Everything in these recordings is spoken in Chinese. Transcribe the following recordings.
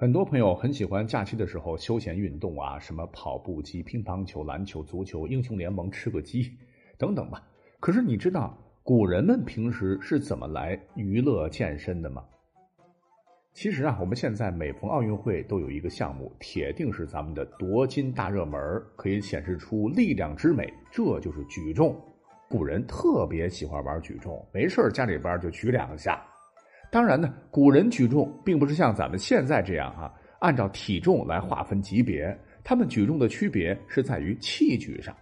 很多朋友很喜欢假期的时候休闲运动啊，什么跑步机、乒乓球、篮球、足球、英雄联盟、吃个鸡等等吧。可是你知道古人们平时是怎么来娱乐健身的吗？其实啊，我们现在每逢奥运会都有一个项目，铁定是咱们的夺金大热门，可以显示出力量之美，这就是举重。古人特别喜欢玩举重，没事家里边就举两下。当然呢，古人举重并不是像咱们现在这样啊，按照体重来划分级别。他们举重的区别是在于器具上，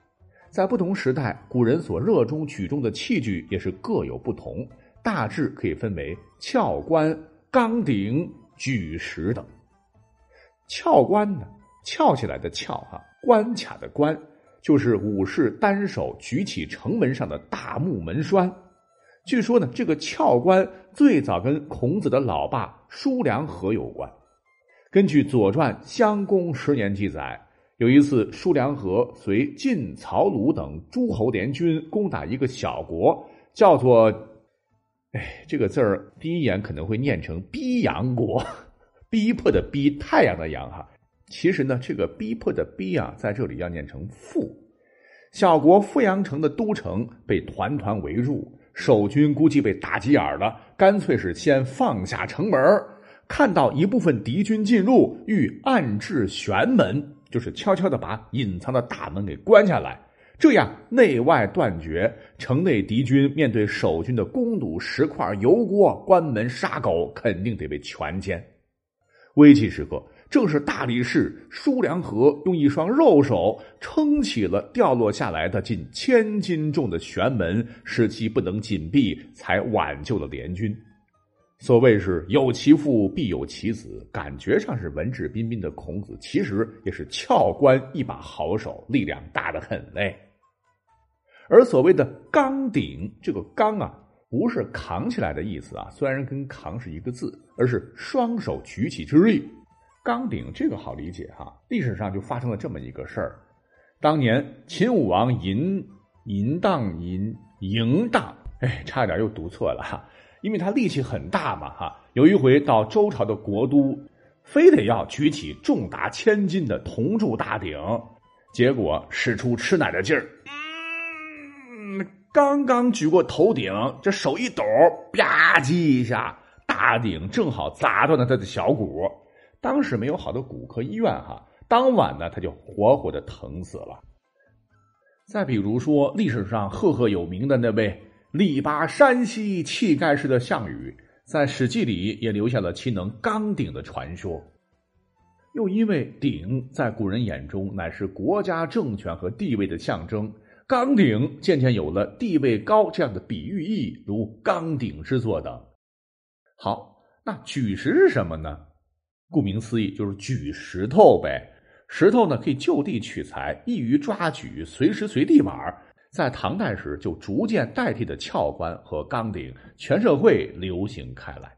在不同时代，古人所热衷举重的器具也是各有不同，大致可以分为鞘关、钢鼎、举石等。鞘关呢，翘起来的翘哈，关卡的关，就是武士单手举起城门上的大木门栓。据说呢，这个翘关最早跟孔子的老爸叔梁纥有关。根据《左传》襄公十年记载，有一次叔梁纥随晋、曹、鲁等诸侯联军攻打一个小国，叫做“哎，这个字儿第一眼可能会念成‘逼阳国’，逼迫的逼，太阳的阳哈。其实呢，这个逼迫的逼啊，在这里要念成‘富’。小国富阳城的都城被团团围住。”守军估计被打急眼了，干脆是先放下城门，看到一部分敌军进入，欲暗制玄门，就是悄悄的把隐藏的大门给关下来，这样内外断绝。城内敌军面对守军的弓弩、石块、油锅，关门杀狗，肯定得被全歼。危急时刻。正是大力士舒良和用一双肉手撑起了掉落下来的近千斤重的玄门，使其不能紧闭，才挽救了联军。所谓是有其父必有其子，感觉上是文质彬彬的孔子，其实也是翘关一把好手，力量大得很嘞。而所谓的钢鼎，这个钢啊，不是扛起来的意思啊，虽然跟扛是一个字，而是双手举起之力。钢鼎这个好理解哈，历史上就发生了这么一个事儿。当年秦武王嬴嬴荡嬴嬴荡，哎，差点又读错了哈，因为他力气很大嘛哈。有一回到周朝的国都，非得要举起重达千斤的铜铸大鼎，结果使出吃奶的劲儿，嗯，刚刚举过头顶，这手一抖，吧唧一下，大鼎正好砸断了他的小骨。当时没有好的骨科医院哈，当晚呢他就活活的疼死了。再比如说历史上赫赫有名的那位力拔山兮气盖世的项羽，在《史记》里也留下了其能钢鼎的传说。又因为鼎在古人眼中乃是国家政权和地位的象征，钢鼎渐渐有了地位高这样的比喻意，如钢鼎之作等。好，那举石是什么呢？顾名思义，就是举石头呗。石头呢，可以就地取材，易于抓举，随时随地玩。在唐代时，就逐渐代替的鞘关和钢鼎，全社会流行开来。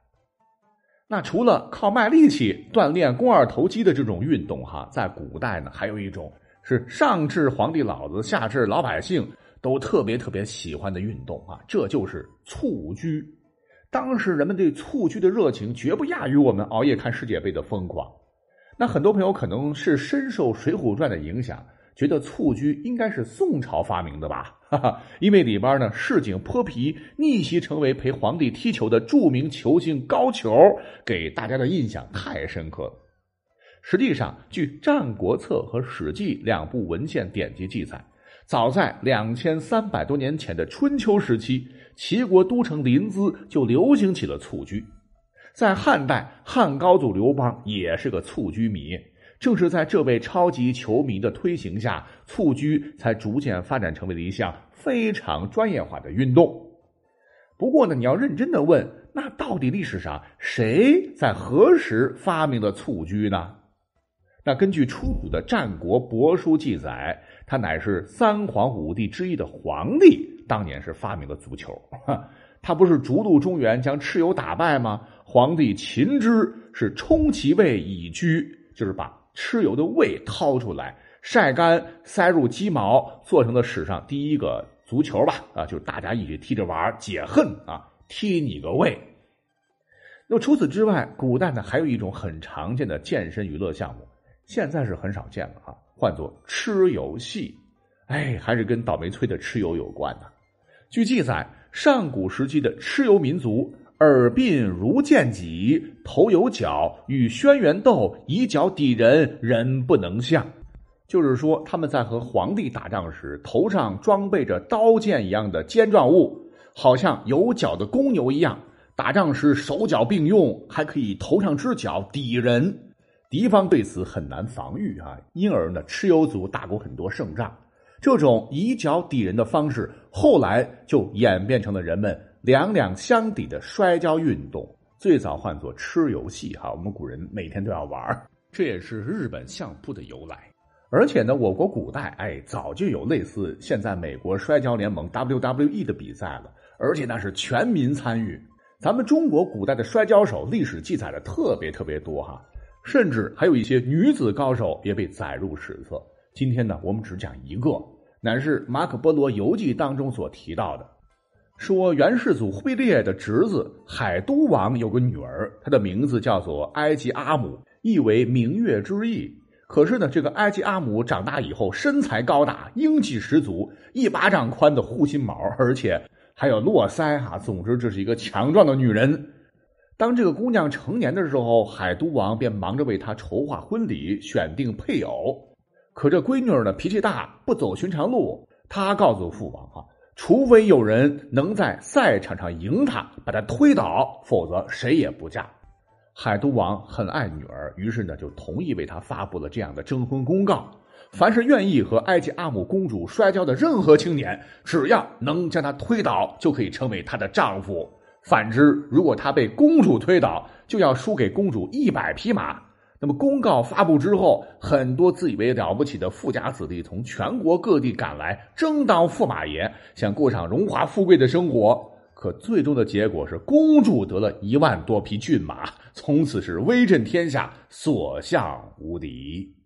那除了靠卖力气锻炼肱二头肌的这种运动，哈，在古代呢，还有一种是上至皇帝老子，下至老百姓都特别特别喜欢的运动啊，这就是蹴鞠。当时人们对蹴鞠的热情绝不亚于我们熬夜看世界杯的疯狂。那很多朋友可能是深受《水浒传》的影响，觉得蹴鞠应该是宋朝发明的吧？哈哈，因为里边呢市井泼皮逆袭成为陪皇帝踢球的著名球星高俅，给大家的印象太深刻了。实际上，据《战国策》和《史记》两部文献典籍记载。早在两千三百多年前的春秋时期，齐国都城临淄就流行起了蹴鞠。在汉代，汉高祖刘邦也是个蹴鞠迷。正是在这位超级球迷的推行下，蹴鞠才逐渐发展成为了一项非常专业化的运动。不过呢，你要认真的问，那到底历史上谁在何时发明了蹴鞠呢？那根据出土的战国帛书记载。他乃是三皇五帝之一的皇帝，当年是发明了足球。他不是逐鹿中原，将蚩尤打败吗？皇帝秦之是充其胃以居，就是把蚩尤的胃掏出来晒干，塞入鸡毛，做成了史上第一个足球吧？啊，就是大家一起踢着玩解恨啊，踢你个胃。那么除此之外，古代呢还有一种很常见的健身娱乐项目，现在是很少见了啊，唤作蚩尤戏。哎，还是跟倒霉催的蚩尤有关呢。据记载，上古时期的蚩尤民族，耳鬓如剑戟，头有角，与轩辕斗以角抵人，人不能相。就是说，他们在和皇帝打仗时，头上装备着刀剑一样的尖状物，好像有角的公牛一样。打仗时手脚并用，还可以头上之角抵人，敌方对此很难防御啊。因而呢，蚩尤族打过很多胜仗。这种以脚抵人的方式，后来就演变成了人们两两相抵的摔跤运动，最早唤作蚩尤戏哈。我们古人每天都要玩，这也是日本相扑的由来。而且呢，我国古代哎早就有类似现在美国摔跤联盟 WWE 的比赛了，而且那是全民参与。咱们中国古代的摔跤手历史记载的特别特别多哈，甚至还有一些女子高手也被载入史册。今天呢，我们只讲一个，乃是马可波罗游记当中所提到的，说元世祖忽必烈的侄子海都王有个女儿，她的名字叫做埃及阿姆，意为明月之意。可是呢，这个埃及阿姆长大以后身材高大，英气十足，一巴掌宽的护心毛，而且。还有络腮哈，总之这是一个强壮的女人。当这个姑娘成年的时候，海都王便忙着为她筹划婚礼、选定配偶。可这闺女儿呢，脾气大，不走寻常路。她告诉父王啊，除非有人能在赛场上赢她，把她推倒，否则谁也不嫁。海都王很爱女儿，于是呢，就同意为她发布了这样的征婚公告。凡是愿意和埃及阿姆公主摔跤的任何青年，只要能将她推倒，就可以成为她的丈夫。反之，如果他被公主推倒，就要输给公主一百匹马。那么，公告发布之后，很多自以为了不起的富家子弟从全国各地赶来，争当驸马爷，想过上荣华富贵的生活。可最终的结果是，公主得了一万多匹骏马，从此是威震天下，所向无敌。